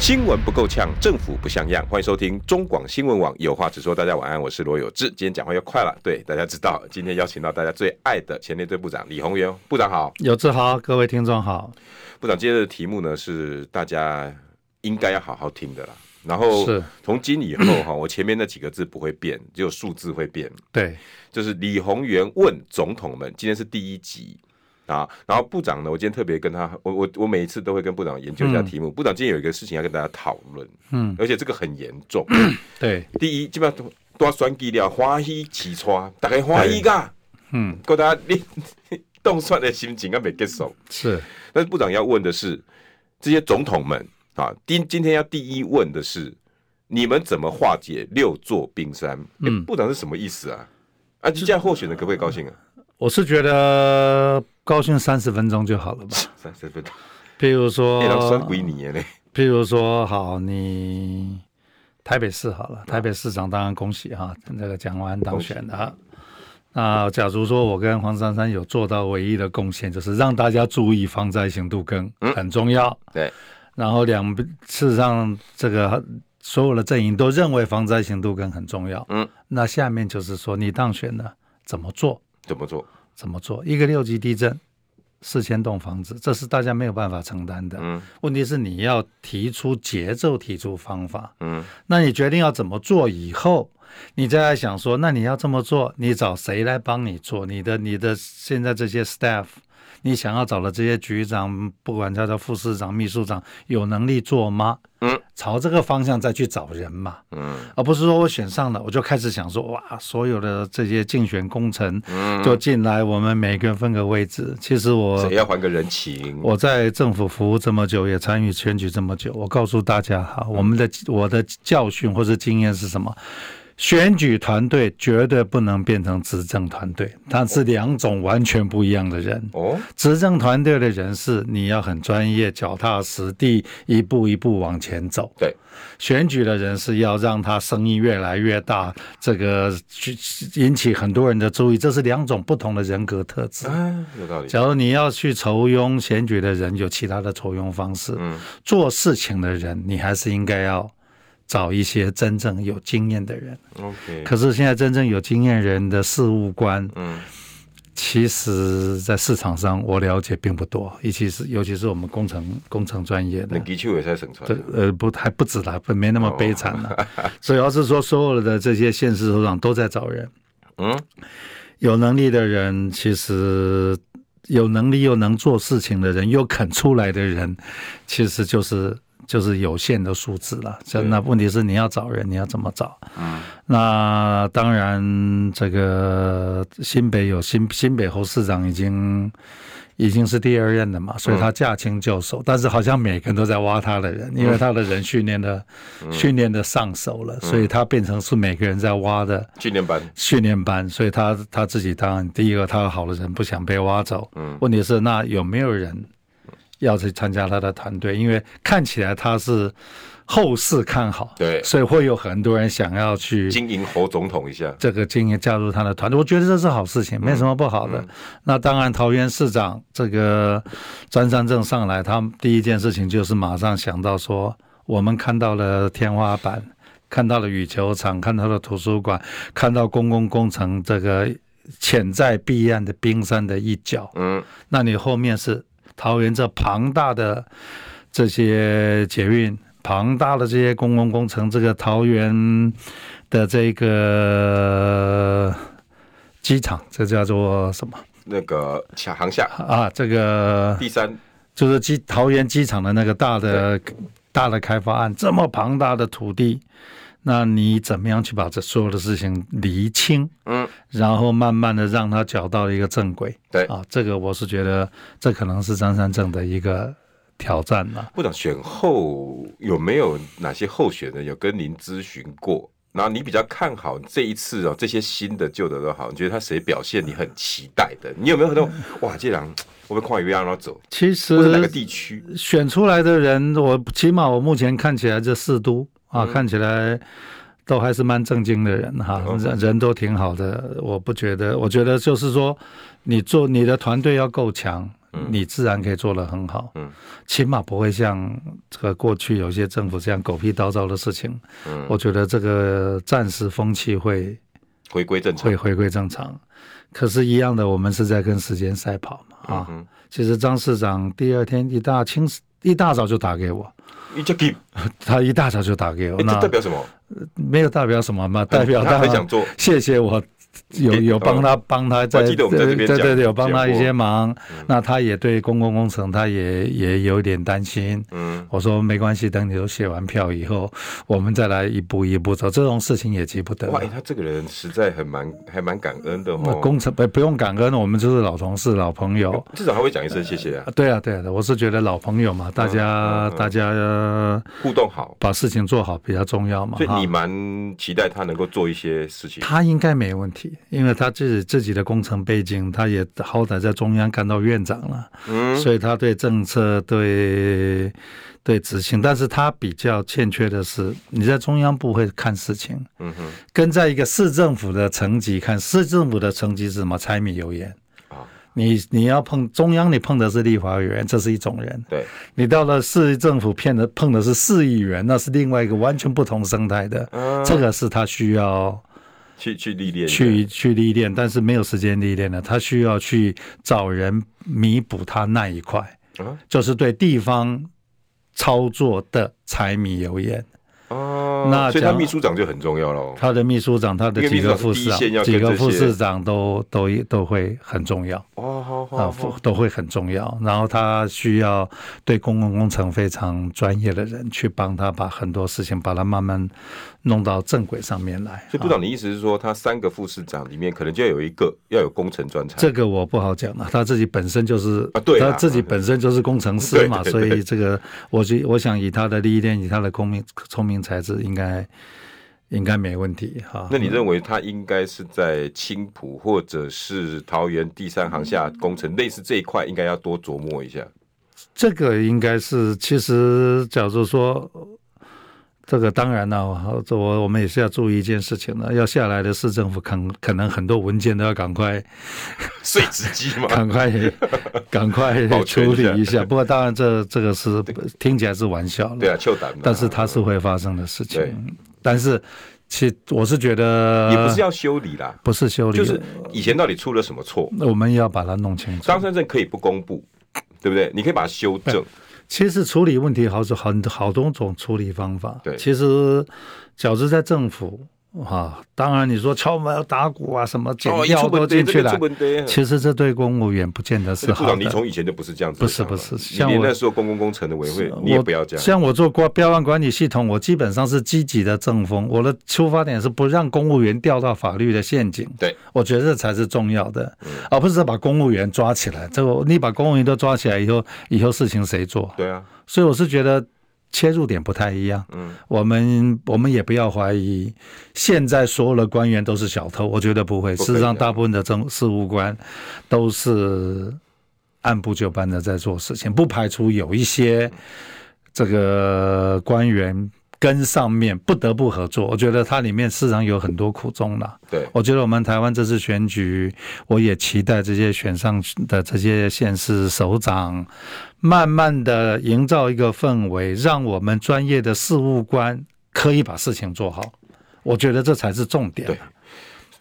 新闻不够呛，政府不像样。欢迎收听中广新闻网有话直说。大家晚安，我是罗有志。今天讲话又快了，对大家知道，今天邀请到大家最爱的前列队部长李宏源部长好，有志好，各位听众好。部长今天的题目呢是大家应该要好好听的啦。然后是从今以后哈，我前面那几个字不会变，只有数字会变。对，就是李宏源问总统们，今天是第一集。啊，然后部长呢，我今天特别跟他，我我我每一次都会跟部长研究一下题目。嗯、部长今天有一个事情要跟大家讨论，嗯，而且这个很严重。对，第一基本上都要算计了，欢喜起床，大家欢喜噶，嗯，够大家你动算的心情啊没结束。是，但是部长要问的是，这些总统们啊，今今天要第一问的是，你们怎么化解六座冰山？嗯，部长是什么意思啊？啊，就这样候选人可不可以高兴啊？我是觉得高兴三十分钟就好了吧。三十分钟，譬如说，欸、譬如说，好，你台北市好了，台北市长当然恭喜哈，这个蒋万安当选了。那假如说我跟黄珊珊有做到唯一的贡献，就是让大家注意防灾行动更很重要。嗯、对，然后两事实上这个所有的阵营都认为防灾行动更很重要。嗯，那下面就是说你当选了怎么做？怎么做？怎么做？一个六级地震，四千栋房子，这是大家没有办法承担的。嗯，问题是你要提出节奏，提出方法。嗯，那你决定要怎么做以后，你再来想说，那你要这么做，你找谁来帮你做？你的你的现在这些 staff。你想要找的这些局长，不管叫做副市长、秘书长，有能力做吗？嗯，朝这个方向再去找人嘛。嗯，而不是说我选上了，我就开始想说，哇，所有的这些竞选工程，嗯，就进来，我们每个人分个位置。其实我谁要还个人情？我在政府服务这么久，也参与选举这么久，我告诉大家哈，我们的我的教训或者经验是什么？选举团队绝对不能变成执政团队，它是两种完全不一样的人。哦，执政团队的人是你要很专业、脚踏实地，一步一步往前走。对，选举的人是要让他声音越来越大，这个去引起很多人的注意，这是两种不同的人格特质。嗯，有道理。假如你要去筹庸选举的人，有其他的筹庸方式。嗯，做事情的人，你还是应该要。找一些真正有经验的人。OK，可是现在真正有经验人的事务官，嗯，其实，在市场上我了解并不多，尤其是尤其是我们工程工程专业的。那的确也在。呃，不，还不止了，没那么悲惨了。主要是说，所有的这些县市首长都在找人。嗯，有能力的人，其实有能力又能做事情的人，又肯出来的人，其实就是。就是有限的数字了，那问题是你要找人，你要怎么找？嗯，那当然，这个新北有新新北侯市长已经已经是第二任了嘛，所以他驾轻就熟。但是好像每个人都在挖他的人，因为他的人训练的训练的上手了，所以他变成是每个人在挖的训练班训练班。所以他他自己当然第一个，他好的人不想被挖走。嗯，问题是那有没有人？要去参加他的团队，因为看起来他是后市看好，对，所以会有很多人想要去经营侯总统一下，这个经营加入他的团队，我觉得这是好事情，没什么不好的。嗯。嗯、那当然，桃园市长这个张善政上来，他第一件事情就是马上想到说，我们看到了天花板，看到了羽球场，看到了图书馆，看到公共工程这个潜在避案的冰山的一角，嗯，那你后面是。桃园这庞大的这些捷运，庞大的这些公共工程，这个桃园的这个机场，这叫做什么？那个抢航下啊，这个第三就是机桃园机场的那个大的大的开发案，这么庞大的土地。那你怎么样去把这所有的事情厘清？嗯，然后慢慢的让他找到一个正轨。对啊，这个我是觉得这可能是张三正的一个挑战了。部长选后有没有哪些候选人有跟您咨询过？然后你比较看好这一次哦，这些新的旧的都好，你觉得他谁表现你很期待的？你有没有很多 哇，这两我被跨越让他走？其实哪个地区选出来的人，我起码我目前看起来这四都啊，嗯、看起来。都还是蛮正经的人哈，人人都挺好的。我不觉得，我觉得就是说，你做你的团队要够强，你自然可以做得很好。嗯，起码不会像这个过去有些政府这样狗屁叨叨的事情。嗯，我觉得这个暂时风气会回归正常，会回归正常。可是，一样的，我们是在跟时间赛跑嘛啊。其实张市长第二天一大清一大早就打给我。他一大早就打给我，那代表什么？没有代表什么嘛，代表他很想做。谢谢我。有 有帮他帮他在对对对有帮他一些忙，那他也对公共工程他也也有点担心。嗯，我说没关系，等你都写完票以后，我们再来一步一步走。这种事情也急不得。哇，他这个人实在很蛮还蛮感恩的哦。工程不不用感恩，我们就是老同事老朋友，至少还会讲一声谢谢啊。对啊对啊，我是觉得老朋友嘛，大家大家互动好，把事情做好比较重要嘛。所以你蛮期待他能够做一些事情。他应该没问题。因为他自己自己的工程背景，他也好歹在中央干到院长了，嗯，所以他对政策、对对执行，但是他比较欠缺的是，你在中央部会看事情，嗯哼，跟在一个市政府的层级看，市政府的层级是什么？柴米油盐。啊，你你要碰中央，你碰的是立法委员，这是一种人，对，你到了市政府骗的碰的是市议员，那是另外一个完全不同生态的，这个是他需要。去去历练，去去历练，但是没有时间历练了。他需要去找人弥补他那一块，啊、就是对地方操作的柴米油盐。哦，那所以他秘书长就很重要了。他的秘书长，他的几个副市长，几个副市长都都都会很重要。哦，好好，啊，都会很重要。然后他需要对公共工程非常专业的人去帮他把很多事情把它慢慢弄到正轨上面来。所以部长，你意思是说，他三个副市长里面可能就要有一个要有工程专长？这个我不好讲了，他自己本身就是啊，对，他自己本身就是工程师嘛，所以这个我觉我想以他的历练，以他的聪明聪明。材质应该应该没问题哈。那你认为它应该是在青浦或者是桃园第三航下工程类似这一块，应该要多琢磨一下。这个应该是，其实假如说。这个当然了，我我们也是要注意一件事情的，要下来的市政府可可能很多文件都要赶快 碎纸机嘛，赶快赶快 处理一下。不过当然这这个是听起来是玩笑了，对啊，但是它是会发生的事情。但是其实我是觉得也不是要修理啦，不是修理，就是以前到底出了什么错，那我们要把它弄清楚。张三镇可以不公布，对不对？你可以把它修正。其实处理问题好是很好多种处理方法。对，其实，饺子在政府。啊，当然你说敲门打鼓啊，什么剪掉都进去了。其实这对公务员不见得是好的。你从以前就不是这样子。不是不是，像我那时候公共工程的委员会，你也不要这样。像我做标标案管理系统，我基本上是积极的正风。我的出发点是不让公务员掉到法律的陷阱。对，我觉得这才是重要的，而不是把公务员抓起来。这个你把公务员都抓起来以后，以后事情谁做？对啊。所以我是觉得。切入点不太一样，嗯，我们我们也不要怀疑，现在所有的官员都是小偷，我觉得不会。事实上，大部分的政事务官都是按部就班的在做事情，不排除有一些这个官员。跟上面不得不合作，我觉得它里面市场有很多苦衷了。对，我觉得我们台湾这次选举，我也期待这些选上的这些县市首长，慢慢的营造一个氛围，让我们专业的事务官可以把事情做好。我觉得这才是重点。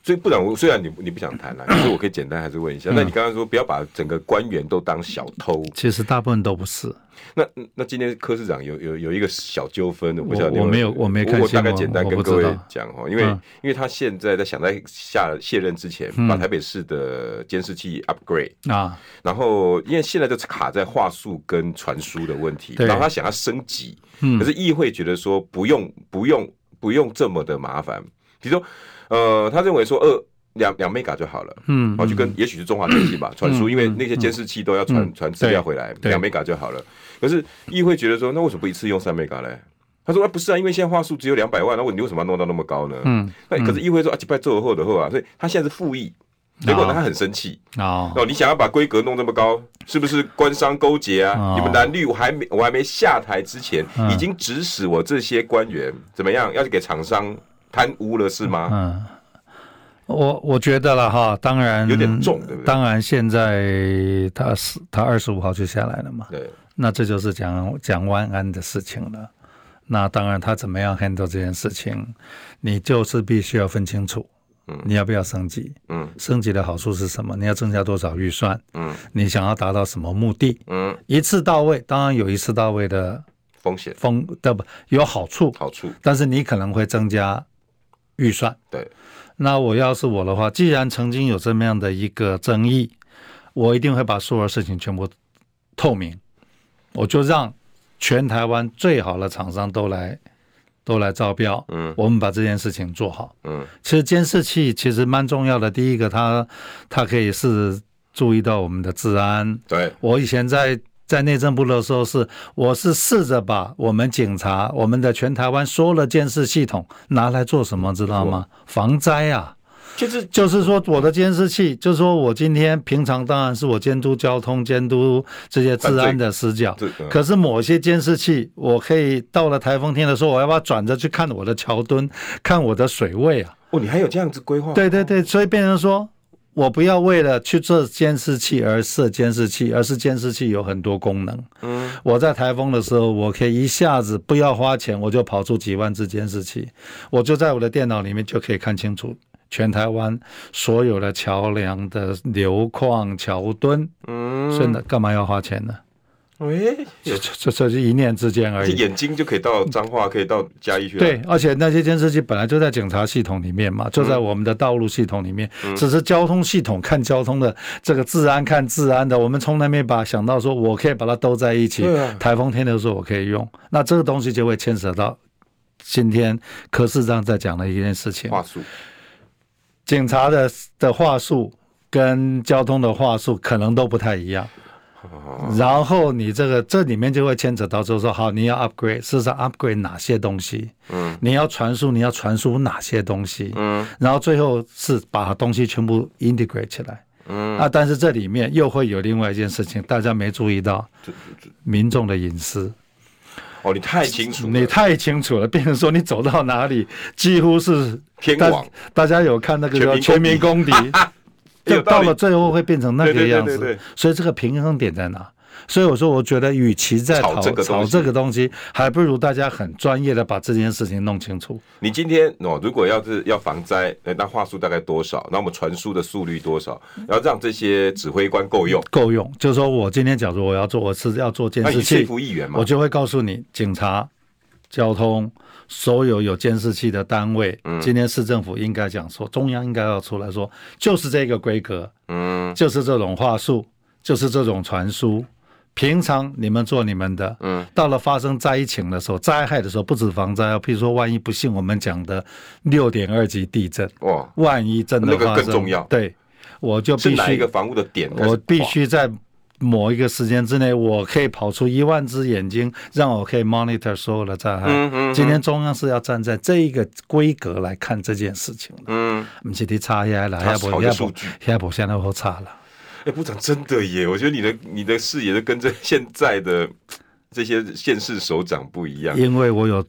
对。所以部长，虽然你你不想谈了，可是我可以简单还是问一下。那你刚刚说不要把整个官员都当小偷，其实大部分都不是。那那今天柯市长有有有一个小纠纷，我不晓得。我没有，我没看。我大概简单跟各位讲哦，因为因为他现在在想在下卸任之前，把台北市的监视器 upgrade 啊，然后因为现在就卡在话术跟传输的问题，然后他想要升级，可是议会觉得说不用不用不用这么的麻烦，比如说。呃，他认为说二两两 mega 就好了，嗯，然后就跟也许是中华电信吧传输，因为那些监视器都要传传资料回来，两 mega 就好了。可是议会觉得说，那为什么不一次用三 mega 嘞？他说：“啊，不是啊，因为现在话术只有两百万，那我你为什么要弄到那么高呢？”嗯，那可是议会说啊，几百做后的后啊，所以他现在是复议，结果呢他很生气哦，哦，你想要把规格弄那么高，是不是官商勾结啊？哦、你们蓝绿我还没我还没下台之前，嗯、已经指使我这些官员怎么样，要去给厂商贪污了是吗？嗯，我我觉得了哈，当然有点重，对不对？当然现在他是他二十五号就下来了嘛，对，那这就是讲讲万安的事情了。那当然，他怎么样 handle 这件事情，你就是必须要分清楚。嗯，你要不要升级？嗯，升级的好处是什么？你要增加多少预算？嗯，你想要达到什么目的？嗯，一次到位，当然有一次到位的风险，风的不有好处？好处，但是你可能会增加预算。对，那我要是我的话，既然曾经有这么样的一个争议，我一定会把所有事情全部透明，我就让。全台湾最好的厂商都来，都来招标。嗯，我们把这件事情做好。嗯，其实监视器其实蛮重要的。第一个，它它可以是注意到我们的治安。对，我以前在在内政部的时候是，我是试着把我们警察、我们的全台湾所有的监视系统拿来做什么，知道吗？防灾啊。就是就是说，我的监视器，就是说我今天平常当然是我监督交通、监督这些治安的死角。可是某些监视器，我可以到了台风天的时候，我要不要转着去看我的桥墩，看我的水位啊？哦，你还有这样子规划？对对对，所以变成说我不要为了去做监视器而设监视器，而是监视器有很多功能。嗯，我在台风的时候，我可以一下子不要花钱，我就跑出几万只监视器，我就在我的电脑里面就可以看清楚。全台湾所有的桥梁的流况、桥墩，嗯，真的，干嘛要花钱呢？喂，这这这是一念之间而已。眼睛就可以到彰化，可以到嘉义去。对，而且那些监视器本来就在警察系统里面嘛，就在我们的道路系统里面。只是交通系统看交通的，这个治安看治安的，我们从来没把想到说，我可以把它都在一起。台风天的时候我可以用，那这个东西就会牵扯到今天柯市长在讲的一件事情。话术。警察的的话术跟交通的话术可能都不太一样，然后你这个这里面就会牵扯到，就是说，好，你要 upgrade，事实上 upgrade 哪些东西？嗯，你要传输，你要传输哪些东西？嗯，然后最后是把东西全部 integrate 起来。嗯，啊，但是这里面又会有另外一件事情，大家没注意到，民众的隐私。哦，你太清楚，你太清楚了。变成说你走到哪里，几乎是天网。大家有看那个叫全民公敌，就到了最后会变成那个样子。所以这个平衡点在哪？所以我说，我觉得与其在吵这个吵这个东西，还不如大家很专业的把这件事情弄清楚。你今天哦，如果要是要防灾，那话术大概多少？那我们传输的速率多少？要让这些指挥官够用，够用。就是说我今天假如我要做，我是要做监视器，我就会告诉你，警察、交通所有有监视器的单位，今天市政府应该讲说，中央应该要出来说，就是这个规格，嗯，就是这种话术，就是这种传输。平常你们做你们的，嗯，到了发生灾情的时候、灾害的时候，不止防灾啊，譬如说万一不幸我们讲的六点二级地震，哇，万一真的发生，那个更重要，对，我就必须哪一个房屋的点，我必须在某一个时间之内，我可以跑出一万只眼睛，让我可以 monitor 所有的灾害。嗯嗯，今天中央是要站在这一个规格来看这件事情的，嗯，我们今天差下来，要不要不，要不现在好差了。哎，部长真的耶！我觉得你的你的视野都跟这现在的这些县市首长不一样。因为我有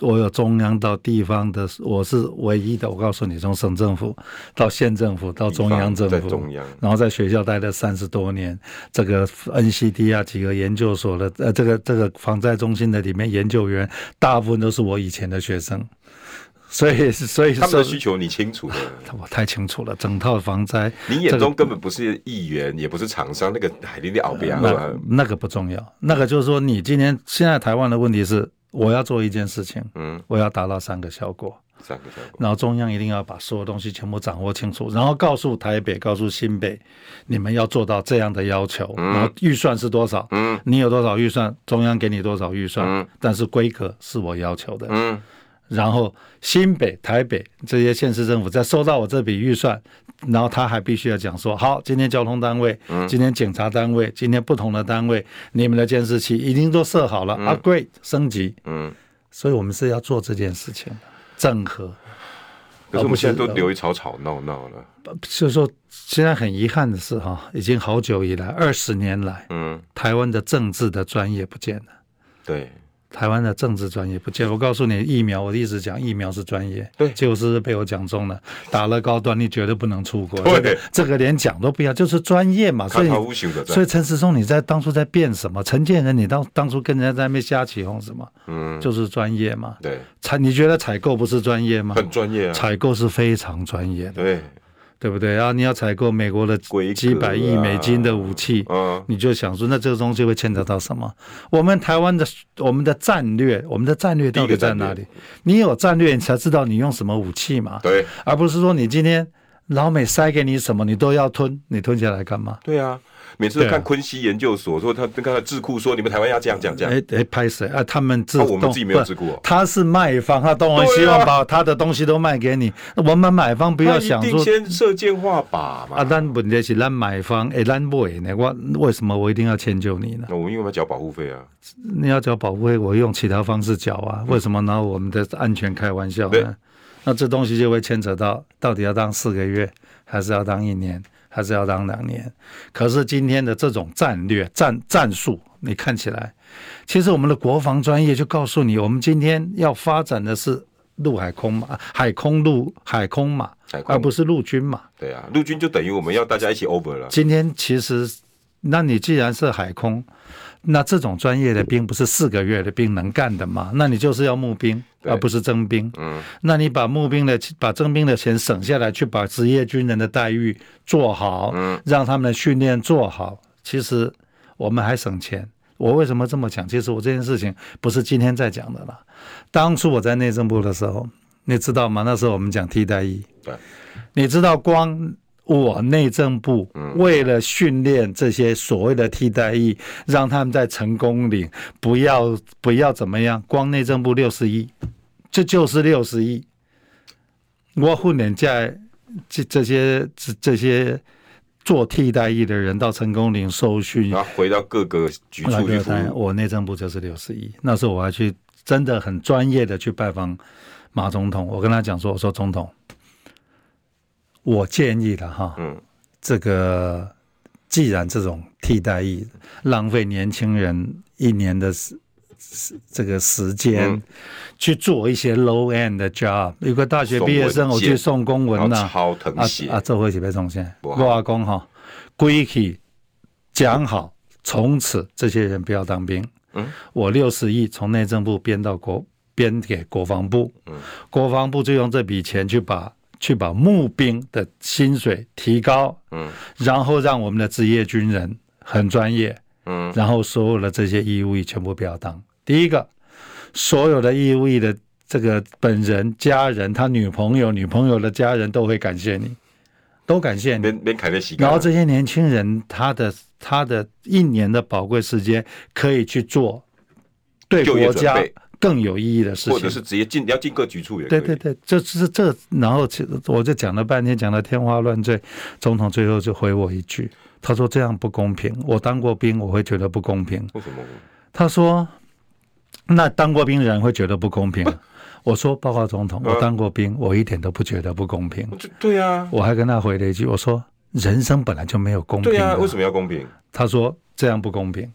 我有中央到地方的，我是唯一的。我告诉你，从省政府到县政府到中央政府，中央，然后在学校待了三十多年，这个 NCD 啊几个研究所的呃，这个这个防灾中心的里面研究员，大部分都是我以前的学生。所以，所以他们的需求你清楚的，我太清楚了。整套防灾，你眼中根本不是议员，也不是厂商，那个海林的奥比亚，那那个不重要。那个就是说，你今天现在台湾的问题是，我要做一件事情，嗯，我要达到三个效果，三个效果。然后中央一定要把所有东西全部掌握清楚，然后告诉台北，告诉新北，你们要做到这样的要求。然后预算是多少？嗯，你有多少预算？中央给你多少预算？嗯，但是规格是我要求的。嗯。然后新北、台北这些县市政府在收到我这笔预算，然后他还必须要讲说：好，今天交通单位，今天警察单位，今天不同的单位，你们的监视器已经都设好了，upgrade 升级，嗯，所以我们是要做这件事情，整合。可是我们现在都流于吵吵闹闹了。就是说，现在很遗憾的是，哈，已经好久以来，二十年来，嗯，台湾的政治的专业不见了。对。台湾的政治专业不见，我告诉你，疫苗我一直讲疫苗是专业，对，就是被我讲中了。打了高端，你绝对不能出国，对，这个、这个连讲都不要，就是专业嘛。所以，所以陈时中你在当初在变什么？陈建仁你当当初跟人家在那边瞎起哄什么？嗯，就是专业嘛。对，采你觉得采购不是专业吗？很专业啊，采购是非常专业的。对。对不对？然后你要采购美国的几百亿美金的武器，啊、你就想说，那这个东西会牵扯到什么？我们台湾的我们的战略，我们的战略到底在哪里？你有战略，你才知道你用什么武器嘛？对，而不是说你今天老美塞给你什么，你都要吞，你吞下来干嘛？对啊。每次都看昆西研究所说他跟他智库说，你们台湾要这样讲这样，哎哎拍谁啊？他们自、啊、我们自己没有智库、哦，他是卖方，他当然希望把他的东西都卖给你。啊、我们买方不要想说先射箭画靶嘛。啊，但问题是咱买方哎，咱不呢？我为什么我一定要迁就你呢？那我们因为要缴保护费啊。你要缴保护费，我用其他方式缴啊。为什么拿我们的安全开玩笑呢？那这东西就会牵扯到，到底要当四个月，还是要当一年？还是要当两年，可是今天的这种战略战战术，你看起来，其实我们的国防专业就告诉你，我们今天要发展的是陆海空嘛，海空陆海空嘛，而不是陆军嘛。对啊，陆军就等于我们要大家一起 over 了。今天其实，那你既然是海空。那这种专业的兵不是四个月的兵能干的吗？那你就是要募兵，而不是征兵。嗯，那你把募兵的、把征兵的钱省下来，去把职业军人的待遇做好，嗯，让他们的训练做好。其实我们还省钱。我为什么这么讲？其实我这件事情不是今天在讲的了。当初我在内政部的时候，你知道吗？那时候我们讲替代役。对，你知道光。我内政部为了训练这些所谓的替代役，让他们在成功岭不要不要怎么样，光内政部六十亿，这就是六十亿。我训练在这这些这这些做替代役的人到成功岭受训，然后回到各个局处去服务。我内政部就是六十亿，那时候我还去真的很专业的去拜访马总统，我跟他讲说，我说总统。我建议了哈，嗯，这个既然这种替代役浪费年轻人一年的时这个时间去做一些 low end 的 job，有个大学毕业生我去送公文呐，抄謄写啊，这回去被送线，我阿公哈，归去讲好，从此这些人不要当兵，嗯，我六十亿从内政部编到国编给国防部，嗯，国防部就用这笔钱去把。去把募兵的薪水提高，嗯，然后让我们的职业军人很专业，嗯，然后所有的这些义务役全部不要当。第一个，所有的义务役的这个本人、家人、他女朋友、女朋友的家人都会感谢你，都感谢你。然后这些年轻人，他的他的一年的宝贵时间可以去做对国家。更有意义的事情，或者是直接进要进各局处也。对对对，这是这，然后我就讲了半天，讲的天花乱坠。总统最后就回我一句，他说这样不公平。我当过兵，我会觉得不公平。为什么？他说，那当过兵的人会觉得不公平。我说，报告总统，我当过兵，我一点都不觉得不公平。对呀，我还跟他回了一句，我说，人生本来就没有公平。对呀，为什么要公平？他说这样不公平。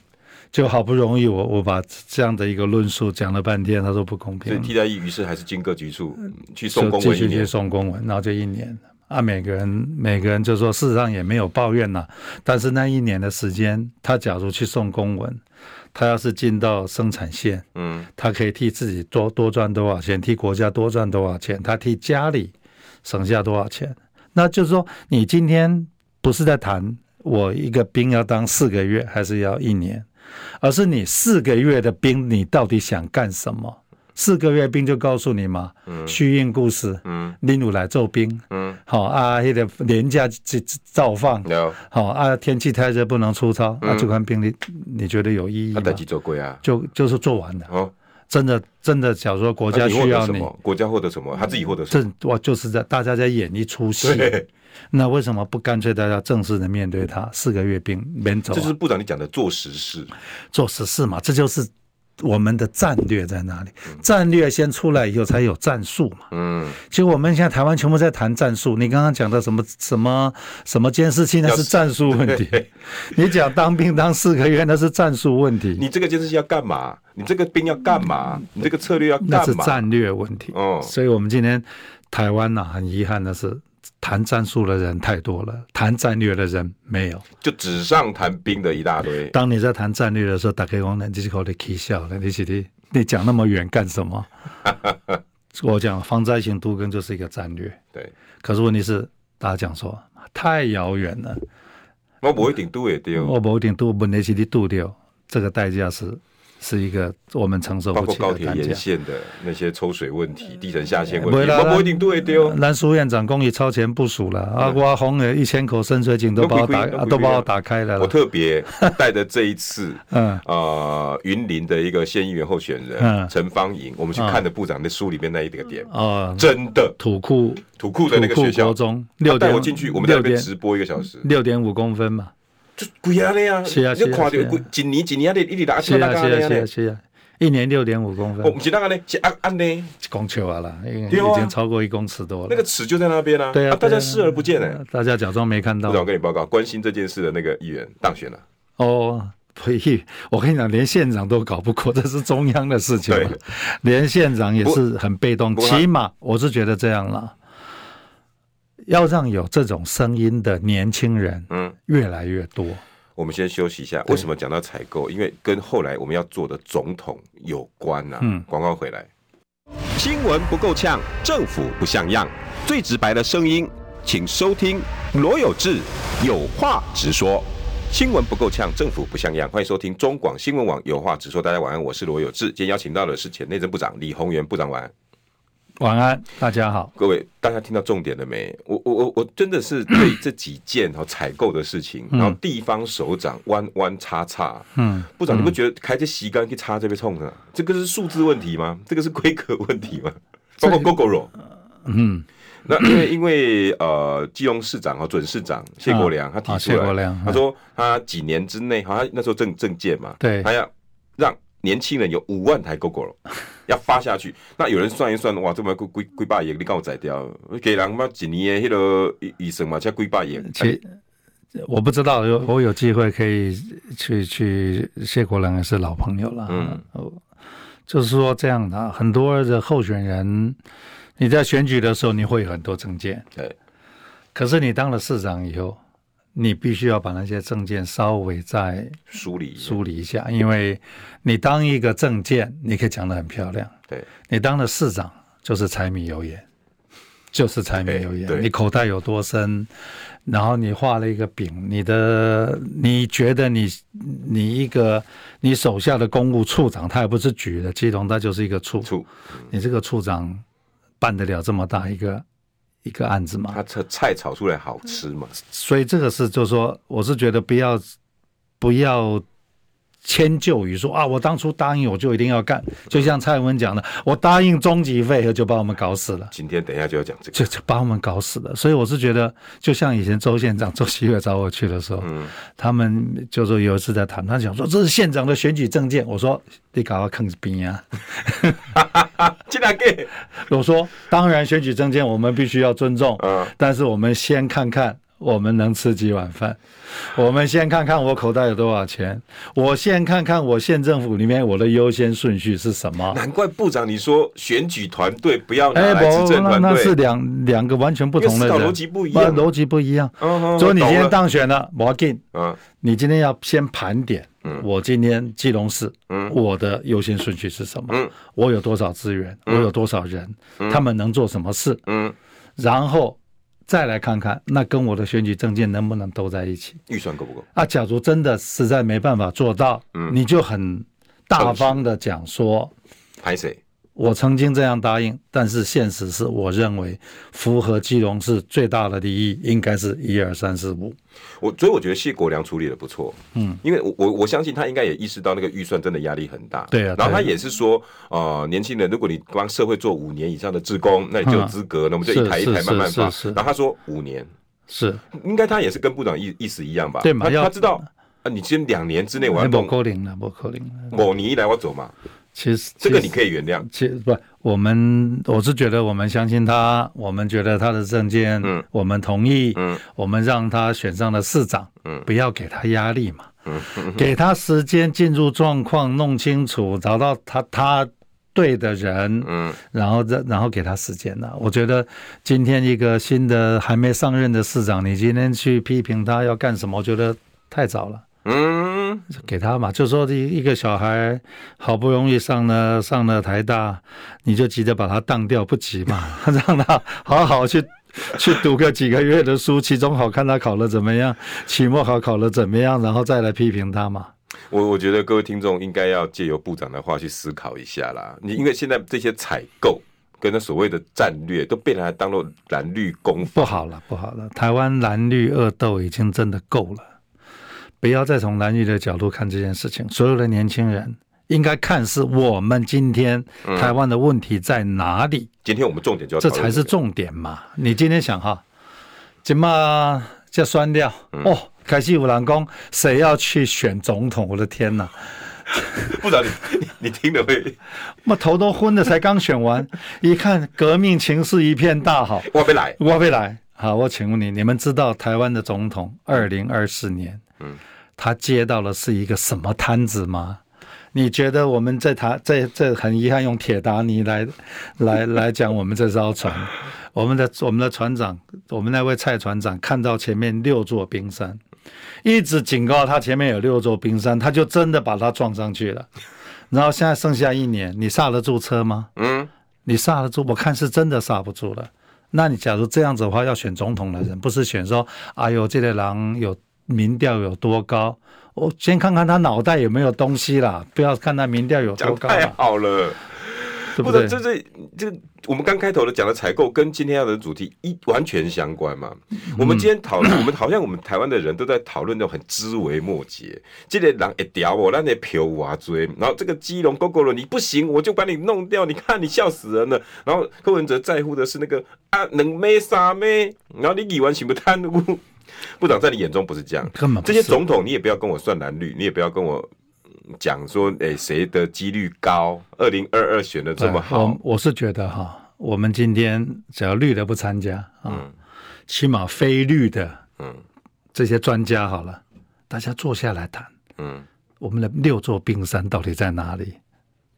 就好不容易我我把这样的一个论述讲了半天，他说不公平。所以替代役于是还是经各局处去送公文，继续去送公文，然后就一年啊，每个人每个人就说事实上也没有抱怨呐，但是那一年的时间，他假如去送公文，他要是进到生产线，嗯，他可以替自己多多赚多少钱，替国家多赚多少钱，他替家里省下多少钱，那就是说你今天不是在谈我一个兵要当四个月还是要一年。而是你四个月的兵，你到底想干什么？四个月兵就告诉你嘛，虚应故事，嗯，领导来做兵，嗯，好啊，那个年假就照放，好啊，天气太热不能出操，那这款兵力你觉得有意义吗？就就是做完的，哦，真的真的，假如说国家需要你，国家获得什么？他自己获得什么？这我，就是在大家在演一出戏。那为什么不干脆大家正式的面对他？四个月兵免走，啊，这就是部长你讲的做实事，做实事嘛，这就是我们的战略在哪里？战略先出来以后，才有战术嘛。嗯，其实我们现在台湾全部在谈战术。你刚刚讲的什么什么什么监视器，那是战术问题。你讲当兵当四个月，那是战术问题。你这个监视器要干嘛？你这个兵要干嘛？你这个策略要干嘛？那是战略问题。哦，所以我们今天台湾呢，很遗憾的是。谈战术的人太多了，谈战略的人没有，就纸上谈兵的一大堆。当你在谈战略的时候，打开光能，就是靠你起笑了。你是的，你讲那么远干什么？我讲防灾型都根就是一个战略，对。可是问题是，大家讲说太遥远了，我不一定都会丢，我不一定都，问题是你丢掉，这个代价是。是一个我们承受不起的，包括高铁沿线的那些抽水问题、地层下陷问题，我不一定都会丢。兰苏院长公益超前部署了，啊，我红了一千口深水井都把我打，都把我打开了。我特别带着这一次，嗯，啊，云林的一个县议员候选人陈芳莹，我们去看的部长的书里面那一个点，啊，真的。土库土库的那个学校。中，带我进去，我们在那边直播一个小时，六点五公分嘛。就贵啊的呀，是啊，是啊，几年几年啊，你一直打，是啊，是啊，是啊，是啊，一年六点五公分。我不是那个呢，是按按呢，一公尺啊了，已经超过一公尺多了。那个尺就在那边啊，对啊，大家视而不见哎，大家假装没看到。部长跟你报告，关心这件事的那个议员当选了。哦，呸！我跟你讲，连县长都搞不过，这是中央的事情。对，连县长也是很被动。起码我是觉得这样了。要让有这种声音的年轻人，嗯，越来越多。我们先休息一下。为什么讲到采购？因为跟后来我们要做的总统有关呐。嗯，广告回来。新闻不够呛，政府不像样，最直白的声音，请收听罗有志有话直说。新闻不够呛，政府不像样，欢迎收听中广新闻网有话直说。大家晚安，我是罗有志。今天邀请到的是前内政部长李鸿源部长，晚安。晚安，大家好，各位，大家听到重点了没？我我我我真的是 对这几件哈采购的事情，嗯、然后地方首长弯弯叉叉，嗯，部长，你不觉得开这洗干去插这边冲的？这个是数字问题吗？这个是规格问题吗？包括 Gogoro，嗯，那因为因为呃，基隆市长和准市长谢国良他提出来，他说他几年之内，好像那时候政政见嘛，对，他要让。年轻人有五万台 Gogoro 要发下去，那有人算一算，哇，这么贵贵贵百亿，你刚我宰掉，给人嘛几年迄个医生嘛才贵百亿。其实我不知道，有我有机会可以去去谢国良也是老朋友了，嗯，就是说这样的，很多的候选人，你在选举的时候你会有很多政见，对，可是你当了市长以后。你必须要把那些证件稍微再梳理梳理一下，因为你当一个证件，你可以讲得很漂亮。对，你当了市长就是柴米油盐，就是柴米油盐。你口袋有多深，然后你画了一个饼，你的你觉得你你一个你手下的公务处长，他也不是局的，基隆他就是一个处。处，你这个处长办得了这么大一个？一个案子嘛，他这菜炒出来好吃嘛，所以这个是就是说，我是觉得不要不要迁就于说啊，我当初答应我就一定要干，就像蔡英文讲的，我答应中级费就把我们搞死了。今天等一下就要讲这个，就就把我们搞死了。所以我是觉得，就像以前周县长周锡玮找我去的时候，嗯，他们就说有一次在谈，他讲说这是县长的选举证件，我说你搞到坑边啊。进来给我说，当然选举证件我们必须要尊重，嗯，但是我们先看看我们能吃几碗饭，我们先看看我口袋有多少钱，我先看看我县政府里面我的优先顺序是什么。难怪部长你说选举团队不要拿来执政团队，那是两两个完全不同的人，逻辑不一样，逻辑不一样。所以你今天当选了，我要进，嗯，你今天要先盘点。嗯，我今天基隆市，嗯，我的优先顺序是什么？嗯，我有多少资源？我有多少人？他们能做什么事？嗯，然后再来看看，那跟我的选举证件能不能都在一起？预算够不够？啊，假如真的实在没办法做到，嗯，你就很大方的讲说，拍谁？我曾经这样答应，但是现实是，我认为符合基隆市最大的利益，应该是一二三四五。我所以我觉得谢国良处理的不错，嗯，因为我我我相信他应该也意识到那个预算真的压力很大，对啊。然后他也是说，呃，年轻人，如果你帮社会做五年以上的志工，那你就有资格，那我们就一台一台慢慢发。然后他说五年是，应该他也是跟部长意意思一样吧？对嘛？他他知道啊，你今两年之内我要动，不可能了，不可能了。五年一来我走嘛。其实这个你可以原谅。其实不，我们我是觉得我们相信他，我们觉得他的证件，嗯，我们同意，嗯，我们让他选上了市长，嗯，不要给他压力嘛，嗯，给他时间进入状况，弄清楚，找到他他对的人，嗯，然后再然后给他时间了。我觉得今天一个新的还没上任的市长，你今天去批评他要干什么？我觉得太早了，嗯。给他嘛，就说一一个小孩好不容易上了上了台大，你就急着把他当掉不急嘛，让他好好去去读个几个月的书，期中考看他考了怎么样，期末考考了怎么样，然后再来批评他嘛。我我觉得各位听众应该要借由部长的话去思考一下啦。你因为现在这些采购跟那所谓的战略都被人家当做蓝绿攻不好了，不好了，台湾蓝绿恶斗已经真的够了。不要再从蓝绿的角度看这件事情，所有的年轻人应该看是我们今天台湾的问题在哪里。今天我们重点就要这才是重点嘛。你今天想哈，怎么叫酸掉哦？开始有人讲谁要去选总统？我的天哪！部长，你你听了没？我头都昏了，才刚选完，一看革命情势一片大好。我没来，我没来。好，我请问你，你们知道台湾的总统二零二四年？嗯。他接到的是一个什么摊子吗？你觉得我们在台这这很遗憾用铁达尼来来来讲我们这艘船，我们的我们的船长，我们那位蔡船长看到前面六座冰山，一直警告他前面有六座冰山，他就真的把他撞上去了。然后现在剩下一年，你刹得住车吗？嗯，你刹得住？我看是真的刹不住了。那你假如这样子的话，要选总统的人，不是选说，哎呦，这个狼有。民调有多高？我先看看他脑袋有没有东西啦，不要看他民调有多高。太好了，对不对？这这这，我们刚开头的讲的采购跟今天要的主题一完全相关嘛。嗯、我们今天讨论，我们好像我们台湾的人都在讨论那种很枝微末节。这个人一屌我，那你票我追，然后这个基隆 GO GO 了，你不行，我就把你弄掉。你看你笑死人了。然后柯文哲在乎的是那个啊，能咩啥咩？然后你议员是不贪污？部长在你眼中不是这样，根本这些总统你也不要跟我算蓝绿，你也不要跟我讲说，哎，谁的几率高？二零二二选的这么好，我我是觉得哈，我们今天只要绿的不参加啊，嗯、起码非绿的，嗯，这些专家好了，大家坐下来谈，嗯，我们的六座冰山到底在哪里？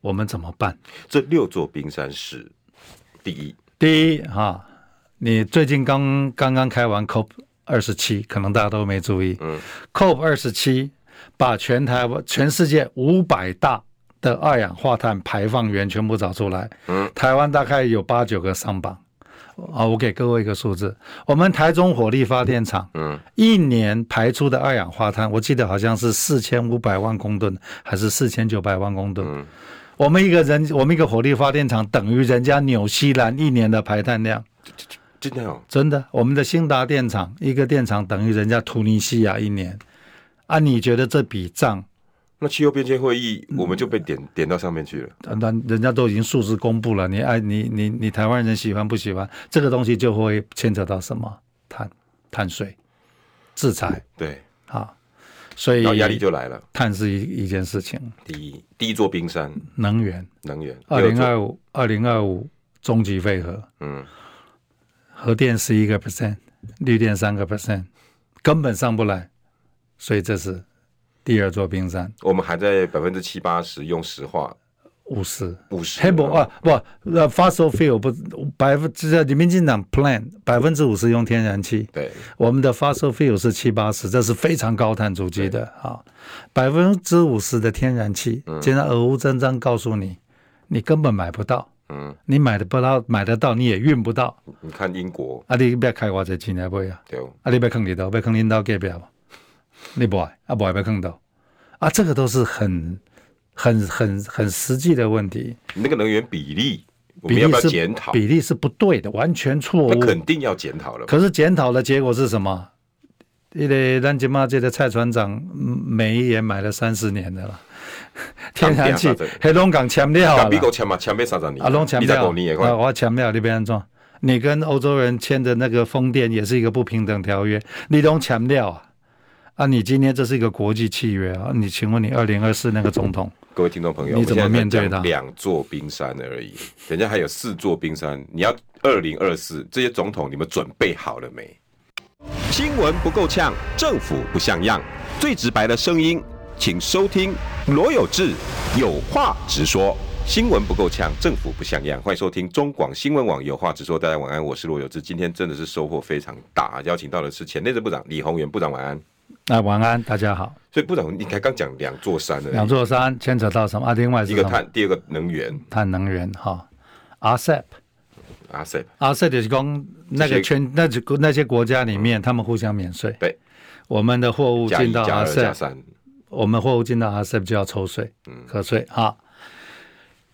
我们怎么办？这六座冰山是第一，第一哈，你最近刚刚刚开完 COP。二十七，可能大家都没注意。嗯，COP 二十七把全台湾、全世界五百大的二氧化碳排放源全部找出来。嗯，台湾大概有八九个上榜。啊，我给各位一个数字，我们台中火力发电厂，嗯，一年排出的二氧化碳，我记得好像是四千五百万公吨，还是四千九百万公吨。嗯，我们一个人，我们一个火力发电厂等于人家纽西兰一年的排碳量。真的哦，真的，我们的兴达电厂一个电厂等于人家突尼西亚一年，啊，你觉得这笔账？那气候变迁会议我们就被点、嗯、点到上面去了。那人家都已经数字公布了，你爱你你你台湾人喜欢不喜欢这个东西，就会牵扯到什么碳碳税制裁。对，好，所以压力就来了。碳是一一件事情。第一，第一座冰山，能源，能源。二零二五，二零二五，终极废核。嗯。核电十一个 percent，绿电三个 percent，根本上不来，所以这是第二座冰山。我们还在百分之七八十用石化，五十五十。黑不啊不呃，fossil fuel 不百分之民进党 plan 百分之五十用天然气。对，我们的 fossil fuel 是七八十，这是非常高碳足迹的啊。百分之五十的天然气，现在俄乌战争告诉你，你根本买不到。嗯，你买的不到，买得到你也运不到。你看英国，啊，你不要开我这钱来买啊？对，啊，你不要坑里头，不要坑领导隔壁吧？你不爱，啊不爱不要坑到，啊，这个都是很、很、很、很实际的问题。那个能源比例，我们要不要检讨？比例是不对的，完全错误。那肯定要检讨了。可是检讨的结果是什么？因为咱今嘛这个蔡船长，每一年买了三十年的了。天然气，黑龙江签了啊，美国签嘛，签没三十年，啊，拢签了，我签了，你别安怎？你跟欧洲人签的那个风电也是一个不平等条约，你拢签了啊？啊，你今天这是一个国际契约啊，你请问你二零二四那个总统，各位听众朋友，你怎么面对他？两座冰山而已，人家还有四座冰山，你要二零二四这些总统，你们准备好了没？新闻不够呛，政府不像样，最直白的声音，请收听罗有志有话直说。新闻不够呛，政府不像样。欢迎收听中广新闻网有话直说。大家晚安，我是罗有志。今天真的是收获非常大，邀请到的是前内政部长李鸿源部长，晚安。啊，晚安，大家好。所以部长，你才刚讲两座山呢？两座山牵扯到什么？啊，另外是一个碳，第二个能源，碳能源哈。RCEP，RCEP，RCEP 就是讲那个圈那几那些国家里面，他们互相免税。对，我们的货物进到 RCEP，我们货物进到 RCEP 就要抽税，嗯，课税啊。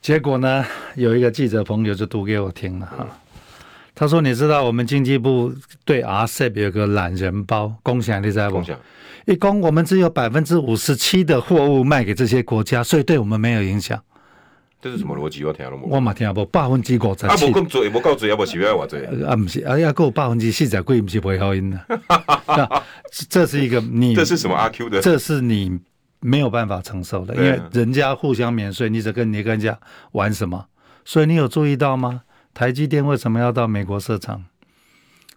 结果呢，有一个记者朋友就读给我听了哈，他说：“你知道我们经济部对 RCEP 有个懒人包，共享你知道不？一共我们只有百分之五十七的货物卖给这些国家，所以对我们没有影响。这是什么逻辑？我听了我嘛听不，百分之五十七。啊，不够多，不够多，要不是要我多？啊，不是，啊，要够百分之四十几，不是不会好因的。这是一个你，这是什么阿 Q 的？这是你。”没有办法承受的，因为人家互相免税，你只跟你跟人家玩什么？所以你有注意到吗？台积电为什么要到美国设厂？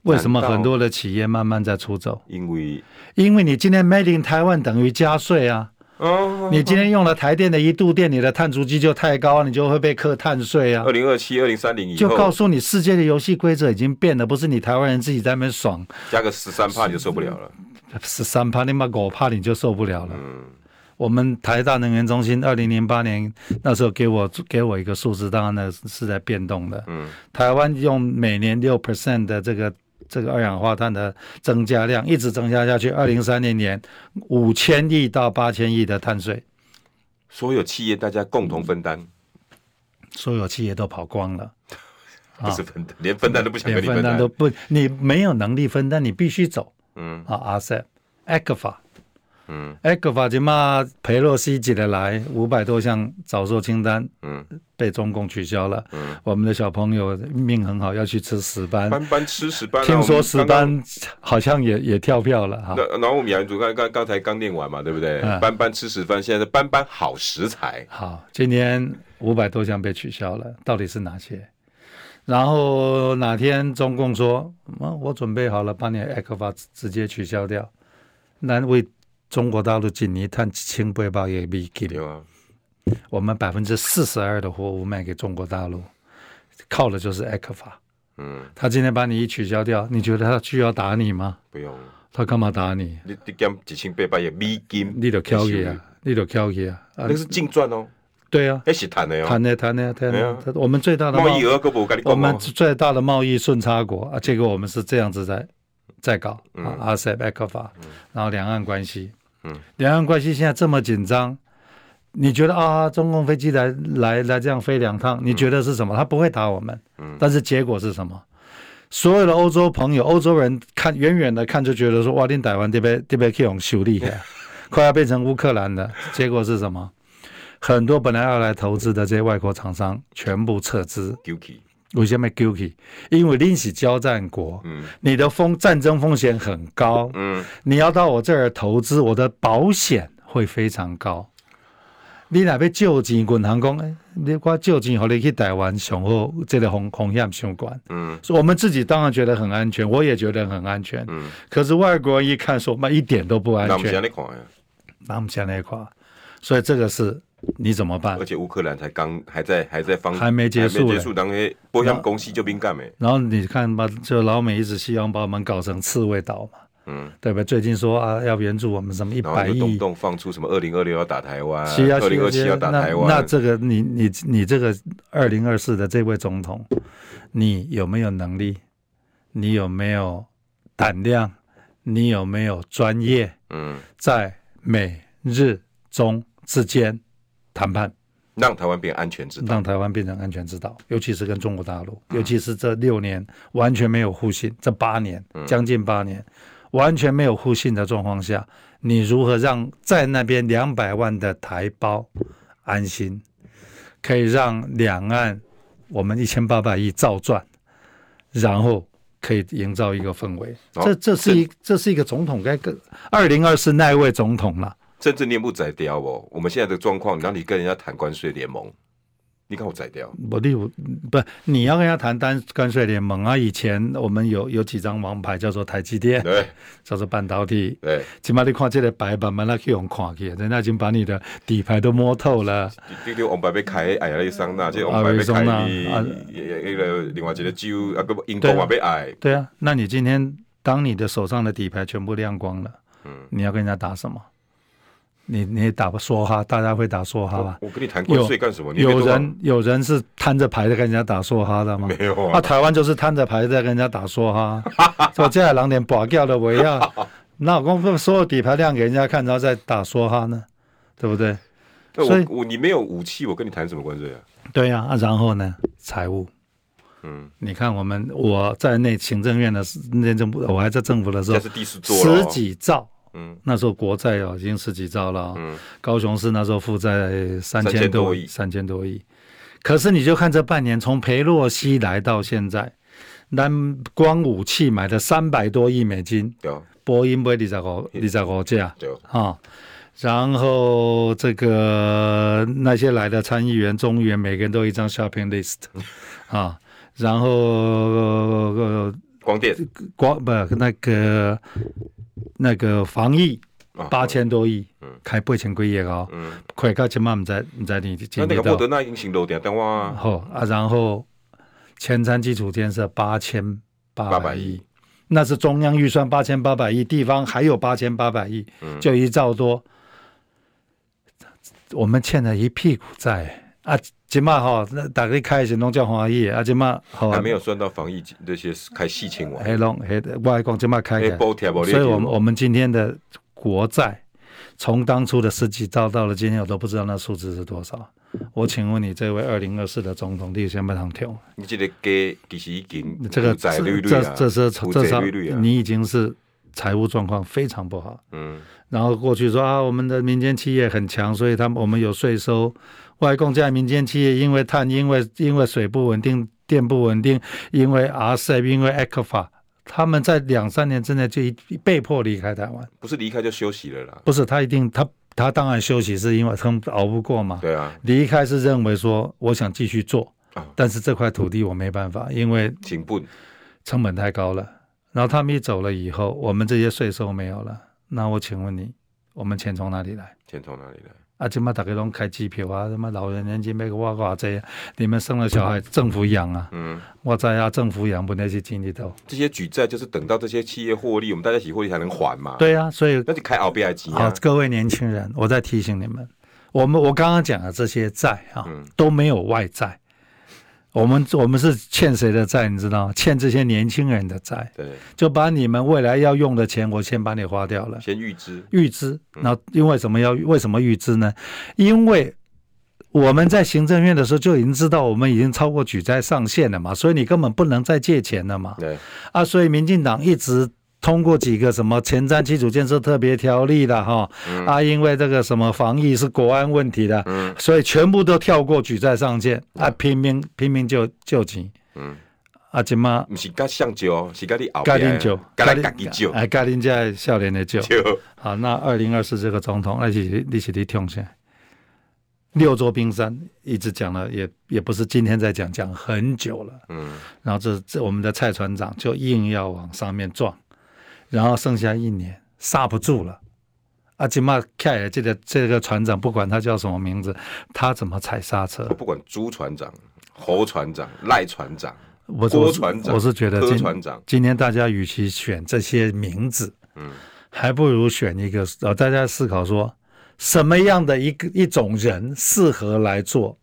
为什么很多的企业慢慢在出走？因为因为你今天 Made in 台湾等于加税啊！哦，你今天用了台电的一度电，你的碳足迹就太高，你就会被课碳税啊！二零二七、二零三零就告诉你世界的游戏规则已经变了，不是你台湾人自己在那边爽，加个十三帕你就受不了了，十三帕你妈五趴你就受不了了。嗯。我们台大能源中心二零零八年那时候给我给我一个数字，当然呢是在变动的。嗯，台湾用每年六 percent 的这个这个二氧化碳的增加量一直增加下去，二零三零年五千亿到八千亿的碳税，所有企业大家共同分担，所有企业都跑光了，不是分担，连分担都不想跟你分担，连分担都不，你没有能力分担，你必须走。嗯，啊，RCEP，ECFA。嗯，哎，个法金嘛，佩洛西挤的来五百多项早收清单，嗯，被中共取消了。嗯，我们的小朋友命很好，要去吃石斑。斑斑吃石斑，听说石斑好像也也跳票了哈。然后我们杨主刚刚刚才刚念完嘛，对不对？斑斑吃石斑，现在是斑斑好食材。好，今年五百多项被取消了，到底是哪些？然后哪天中共说，嗯，我准备好了，把你的 ECFA 直接取消掉，难为。中国大陆今年碳清背包也没给了，我们百分之四十二的货物卖给中国大陆，靠的就是 ECFA。嗯，他今天把你一取消掉，你觉得他需要打你吗？不用，他干嘛打你？你你减一千八百也美金，你都挑去啊，你都挑去啊，那是净赚哦。对啊，那是谈的哟，谈的谈的谈的。我们最大的贸易额，我们最大的贸易顺差国啊，结果我们是这样子在在搞啊，RCEP、ECFA，然后两岸关系。嗯，两岸关系现在这么紧张，你觉得啊，中共飞机来来来这样飞两趟，你觉得是什么？他不会打我们，嗯，但是结果是什么？所有的欧洲朋友、欧洲人看远远的看就觉得说，哇，你台湾这边这边可以用修理，快要变成乌克兰的。结果是什么？很多本来要来投资的这些外国厂商全部撤资。为什么 guilty？因为你是交战国，嗯，你的风战争风险很高，嗯，你要到我这儿投资，我的保险会非常高。你那边借钱银行讲，哎，你我借钱和你去台湾上好，这个风风险相关，嗯，我们自己当然觉得很安全，我也觉得很安全，嗯，可是外国人一看说，那一点都不安全，那我们现在看，所以这个是。你怎么办？而且乌克兰才刚还在还在方还没结束，结束当天波箱攻西就兵干没。然后你看吧，就老美一直希望把我们搞成刺猬岛嘛，嗯，对吧？最近说啊，要援助我们什么一百亿，动不动放出什么二零二六要打台湾，二零二七要打台湾。那这个你你你这个二零二四的这位总统，你有没有能力？你有没有胆量？你有没有专业？嗯，在美日中之间。谈判，让台湾变安全之岛，让台湾变成安全之道，尤其是跟中国大陆，尤其是这六年完全没有互信，这八年将近八年完全没有互信的状况下，你如何让在那边两百万的台胞安心，可以让两岸我们一千八百亿照赚，然后可以营造一个氛围。哦、这这是一这是一个总统该跟二零二四那一位总统了。甚至念不宰掉哦，我们现在的状况，让你跟人家谈关税联盟。你看我宰掉，我例如不，你要跟人家谈单关税联盟啊。以前我们有有几张王牌，叫做台积电，对，叫做半导体，对。起码你看这个白板，慢慢去用看去，人家已经把你的底牌都摸透了。这个王牌被开，哎呀，那桑拿，这个王牌被开，啊，那个另外一个州啊，个英国也被挨。对啊，那你今天当你的手上的底牌全部亮光了，嗯，你要跟人家打什么？你你打不梭哈，大家会打梭哈吧？我跟你谈关税干什么？有，有人有人是摊着牌在跟人家打梭哈的吗？没有啊。那、啊、台湾就是摊着牌在跟人家打梭哈，说这两点拔掉了，我要，那我公所有底牌亮给人家看，然后再打梭哈呢，对不对？所以我你没有武器，我跟你谈什么关税啊？对呀、啊，啊，然后呢？财务，嗯，你看我们我在内行政院的内政部，我还在政府的时候，是第十几兆。嗯，那时候国债哦已经十几兆了。嗯，高雄市那时候负债三千多亿，三千多亿。可是你就看这半年，从裴洛西来到现在，单光武器买的三百多亿美金，对，波音买二十五二十五架，对，啊，然后这个那些来的参议员、众议员，每个人都一张 shopping list，啊，然后、呃、光电。光不那个。那个防疫八千多亿，嗯，开八千几亿哦，嗯，快到起码唔在唔在你。那那个莫德纳已经行动点，等我好啊，然后前瞻基础建设八千八百亿，那是中央预算八千八百亿，地方还有八千八百亿，就一兆多，我们欠了一屁股债啊！即嘛吼，那大家开始拢叫防疫啊，起码还没有算到防疫那些开四千万。黑龙黑的外公起码开的，所以我们我们今天的国债，从当初的十几兆到了今天，我都不知道那数字是多少。我请问你，这位二零二四的总统，你先不能跳。你这个给其实已经这个债率率啊，这是这是你已经是财务状况非常不好。嗯，然后过去说啊，我们的民间企业很强，所以他们我们有税收。外公家民间企业因为碳，因为因为水不稳定，电不稳定，因为 RCEP，因为 ECFA，他们在两三年之内就被迫离开台湾。不是离开就休息了啦？不是，他一定他他当然休息，是因为他们熬不过嘛。对啊，离开是认为说我想继续做，但是这块土地我没办法，因为成本太高了。然后他们一走了以后，我们这些税收没有了。那我请问你，我们钱从哪里来？钱从哪里来？啊，今嘛大家拢开机票啊，什么老人年金买个哇哇这，你们生了小孩，政府养啊。嗯，我在啊，政府养不那些经济都。这些举债就是等到这些企业获利，我们大家一起获利才能还嘛。对啊，所以那就开 RBI 机啊。各位年轻人，我再提醒你们，我们我刚刚讲的这些债啊，嗯、都没有外债。我们我们是欠谁的债？你知道吗？欠这些年轻人的债。对，就把你们未来要用的钱，我先把你花掉了。先预支，预支。那因为什么要为什么预支呢？因为我们在行政院的时候就已经知道，我们已经超过举债上限了嘛，所以你根本不能再借钱了嘛。对。啊，所以民进党一直。通过几个什么前瞻基础建设特别条例的哈，嗯、啊，因为这个什么防疫是国安问题的，嗯、所以全部都跳过举债上限，嗯、啊，拼命拼命救救急，嗯，啊，今嘛不是甲上救，是甲你后边救，甲你家己救，哎，甲你在少年的救，好，那二零二四这个总统，那是你是你听下，六座冰山一直讲了，也也不是今天在讲，讲很久了，嗯，然后这这我们的蔡船长就硬要往上面撞。然后剩下一年刹不住了，阿金马凯这个这个船长，不管他叫什么名字，他怎么踩刹车？不管朱船长、侯船长、赖船长、我郭船长，我是觉得今船长今天大家与其选这些名字，嗯，还不如选一个呃，大家思考说什么样的一个一种人适合来做，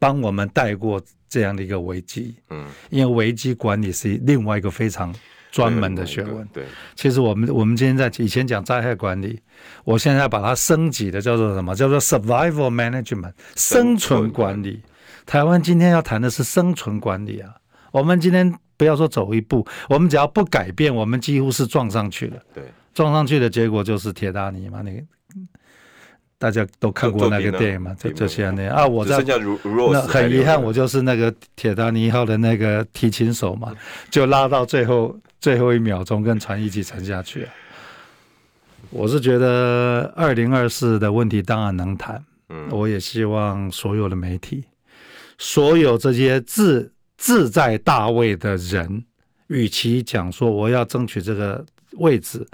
帮我们带过这样的一个危机，嗯，因为危机管理是另外一个非常。专门的学问，对，其实我们我们今天在以前讲灾害管理，我现在把它升级的叫做什么？叫做 survival management，生存管理。台湾今天要谈的是生存管理啊。我们今天不要说走一步，我们只要不改变，我们几乎是撞上去了。对，撞上去的结果就是铁达尼嘛，那个大家都看过那个电影嘛，就就像那样啊。我在那很遗憾，我就是那个铁达尼号的那个提琴手嘛，就拉到最后最后一秒钟，跟船一起沉下去。我是觉得二零二四的问题当然能谈，嗯，我也希望所有的媒体，所有这些自自在大位的人，与其讲说我要争取这个位置，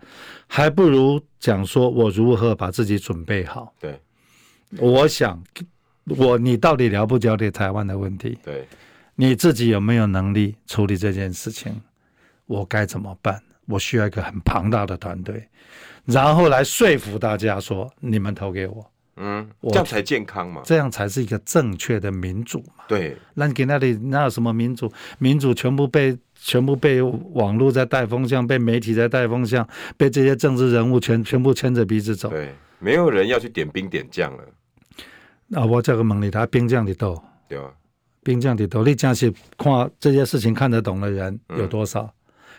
还不如。讲说，我如何把自己准备好？对，我想，我你到底了不了解台湾的问题？对，你自己有没有能力处理这件事情？我该怎么办？我需要一个很庞大的团队，然后来说服大家说，你们投给我。嗯，这样才健康嘛，这样才是一个正确的民主嘛。对，那你给那里那有什么民主？民主全部被。全部被网络在带风向，被媒体在带风向，被这些政治人物全全部牵着鼻子走。对，没有人要去点兵点将了。啊，我这个蒙里，他兵将的多，对啊，兵将的多，你讲是看这些事情看得懂的人有多少？嗯、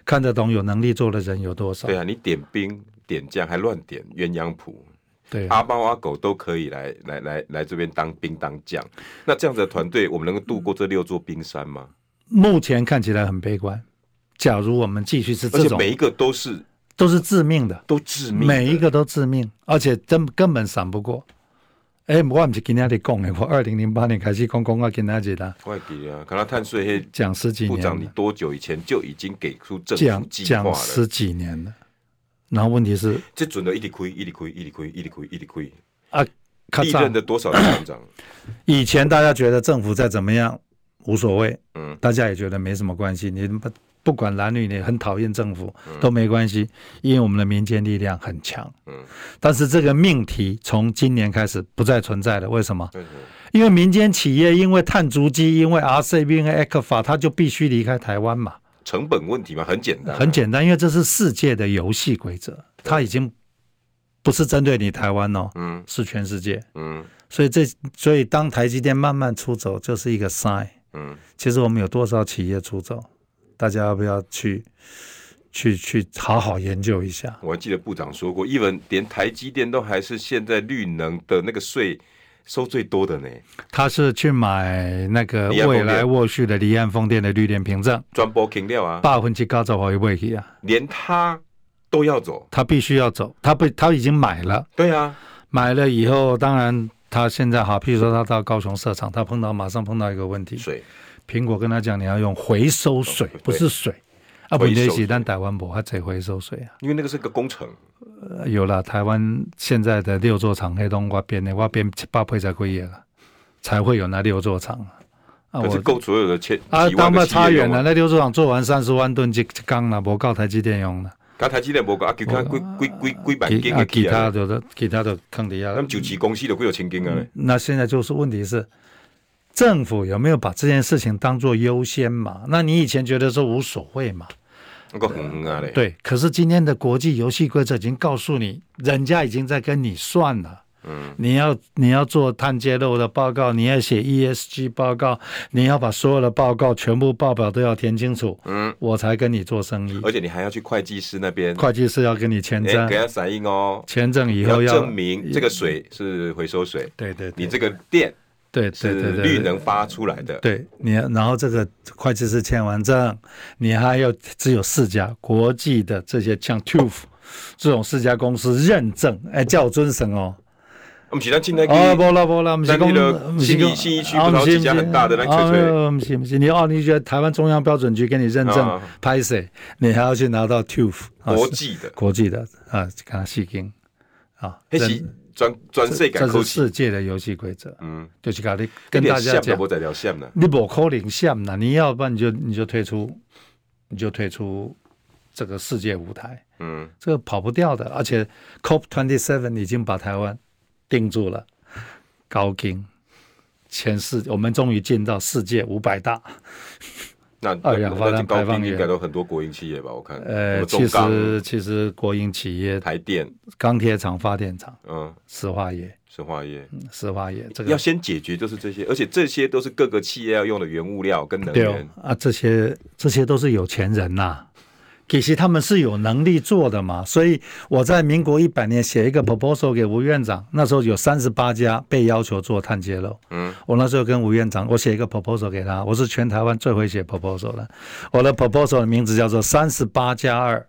看得懂、有能力做的人有多少？对啊，你点兵点将还乱点鸳鸯谱，对、啊，阿猫阿狗都可以来来来来这边当兵当将。那这样子的团队，我们能够度过这六座冰山吗？目前看起来很悲观。假如我们继续是这种，而且每一个都是都是致命的，都致命，每一个都致命，而且根根本闪不过。哎，我不是今天在讲的，我二零零八年开始讲讲啊，跟大家讲的。快给啊，可能碳税，讲十几年。部长，你多久以前就已经给出政府计划了？讲十几年了。然后问题是，这准的一直亏，一直亏，一直亏，一直亏，一直亏啊！历任的多少年长？以前大家觉得政府再怎么样无所谓，嗯，大家也觉得没什么关系，你不。管男女，你很讨厌政府都没关系，因为我们的民间力量很强。嗯，但是这个命题从今年开始不再存在了。为什么？因为民间企业因为碳足迹，因为 RCEP，因为 ECFA，它就必须离开台湾嘛。成本问题嘛，很简单，很简单，因为这是世界的游戏规则，它已经不是针对你台湾哦，嗯，是全世界，嗯，所以这所以当台积电慢慢出走，就是一个 sign，嗯，其实我们有多少企业出走？大家要不要去去去好好研究一下？我还记得部长说过，even 连台积电都还是现在绿能的那个税收最多的呢。他是去买那个未来沃旭的离岸风电的绿电凭证，专播停掉啊，八分之高走会不会去啊？连他都要走，他必须要走，他不他已经买了。对啊，买了以后，当然他现在好，譬如说他到高雄设厂，他碰到马上碰到一个问题，水。苹果跟他讲，你要用回收水，不是水啊，不对，是但台湾不，他只回收水啊，因为那个是个工程。呃、有了台湾现在的六座厂，黑东瓜边的我边七八倍才归业了，才会有那六座厂啊。可是够所有的千啊，当然差远了，那六座厂做完三十万吨就刚了，不够台积电用了。刚台积电不够，啊，其他几几几几百斤啊，其他的其他的坑底下，他们九七公司都会有千斤啊。那现在就是问题是。政府有没有把这件事情当做优先嘛？那你以前觉得说无所谓嘛？对，可是今天的国际游戏规则已经告诉你，人家已经在跟你算了。嗯，你要你要做碳揭露的报告，你要写 ESG 报告，你要把所有的报告全部报表都要填清楚。嗯，我才跟你做生意。而且你还要去会计师那边，会计师要跟你签证，给他散印哦。签证以后要证明这个水是回收水。对对，你这个电。对对对对，绿能发出来的。对你，然后这个会计师签完证，你还有只有四家国际的这些像 TÜV 这种四家公司认证，哎，叫我尊神哦。我们其他进来哦，不啦不啦，我们是讲信义信义区不是几家很大的那个吹吹。不行不行，你哦，你觉得台湾中央标准局给你认证，拍谁？你还要去拿到 TÜV 国际的国际的啊，看他细听啊。专专设改，这是世界的游戏规则。嗯，就是跟你跟大家讲，你不可能像呢，你要不然你就你就退出，你就退出这个世界舞台。嗯，这个跑不掉的，而且 COP twenty seven 已经把台湾定住了，高金，前世我们终于进到世界五百大。那二氧化碳排放应该都很多国营企业吧？我看，呃，其实其实国营企业，台电、钢铁厂、发电厂，嗯，石化业、石化业、石化业，这个要先解决就是这些，而且这些都是各个企业要用的原物料跟能源啊，这些这些都是有钱人呐，其实他们是有能力做的嘛，所以我在民国一百年写一个 proposal 给吴院长，那时候有三十八家被要求做碳揭露。嗯，我那时候跟吴院长，我写一个 proposal 给他，我是全台湾最会写 proposal 的。我的 proposal 的名字叫做三十八加二，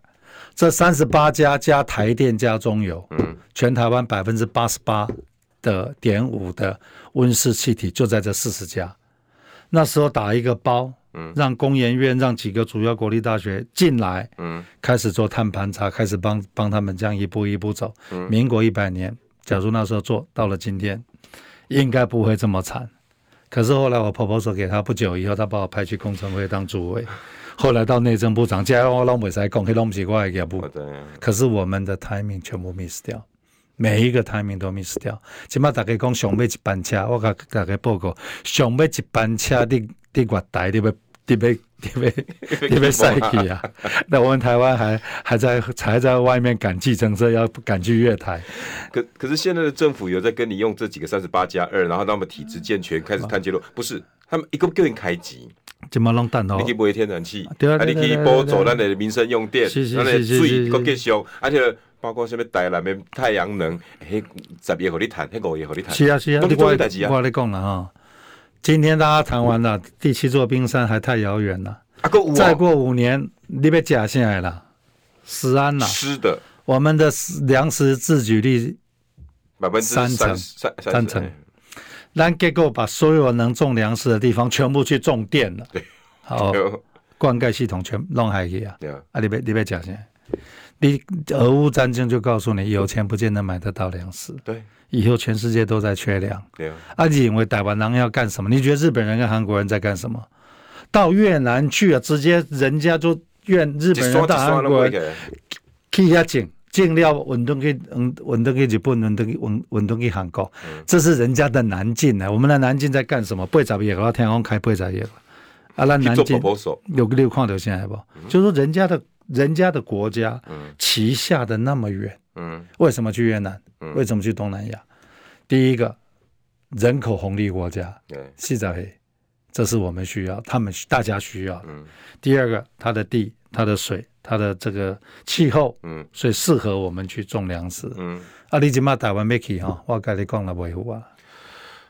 这三十八家加台电加中油，嗯，全台湾百分之八十八的点五的温室气体就在这四十家。那时候打一个包。让工研院让几个主要国立大学进来，嗯，开始做碳盘查，开始帮帮他们这样一步一步走。嗯，民国一百年，假如那时候做到了今天，应该不会这么惨。可是后来我婆婆说给他，不久以后他把我派去工程会当主委，后来到内政部长，加我老没在讲，黑东西我也不。可是我们的 timing 全部 miss 掉，每一个 timing 都 miss 掉。起码大家讲上尾一班车，我甲大家报告，上尾一班车的的月台的特别特别特别晒气啊！那我们台湾还还在还在外面赶计程车，要赶去月台。可可是现在的政府有在跟你用这几个三十八加二，然后他们体制健全，开始碳揭露，不是他们一个个人开机，怎么弄蛋哦？你可以买天然气，对啊，你可以补助咱的民生用电，咱的水够继续，而且包括什么台南的太阳能，嘿，十月和你谈，嘿，五月和你谈，是啊是啊，我我我跟你讲了哈。今天大家谈完了，第七座冰山还太遥远了。再过五年，你被假下来了，食安了。是的，我们的粮食自给率百分之三成，三成。但结果把所有能种粮食的地方全部去种电了。对，好，灌溉系统全弄下去啊。对啊，你别你别假下来。你俄乌战争就告诉你，有钱不见得买得到粮食。对。以后全世界都在缺粮，对啊。啊，你认为台湾人要干什么？你觉得日本人跟韩国人在干什么？到越南去啊，直接人家就越日本人到韩国人去下井进料运动去，嗯，运动去日本，运动去运运动去韩国，这是人家的南进呢。我们的南进在干什么？八十页，我天空开八十页。啊，那南进有个六矿流现在不？就是说人家的人家的国家，旗下的那么远，嗯，为什么去越南？为什么去东南亚？第一个，人口红利国家，对，是在黑，这是我们需要，他们大家需要。嗯。第二个，它的地、它的水、它的这个气候，嗯，所以适合我们去种粮食。嗯。啊，你今嘛台湾没去哈？我跟你讲了维护啊。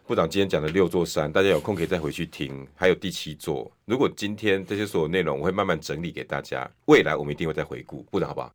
部长今天讲的六座山，大家有空可以再回去听。还有第七座，如果今天这些所有内容，我会慢慢整理给大家。未来我们一定会再回顾。部长，好不好？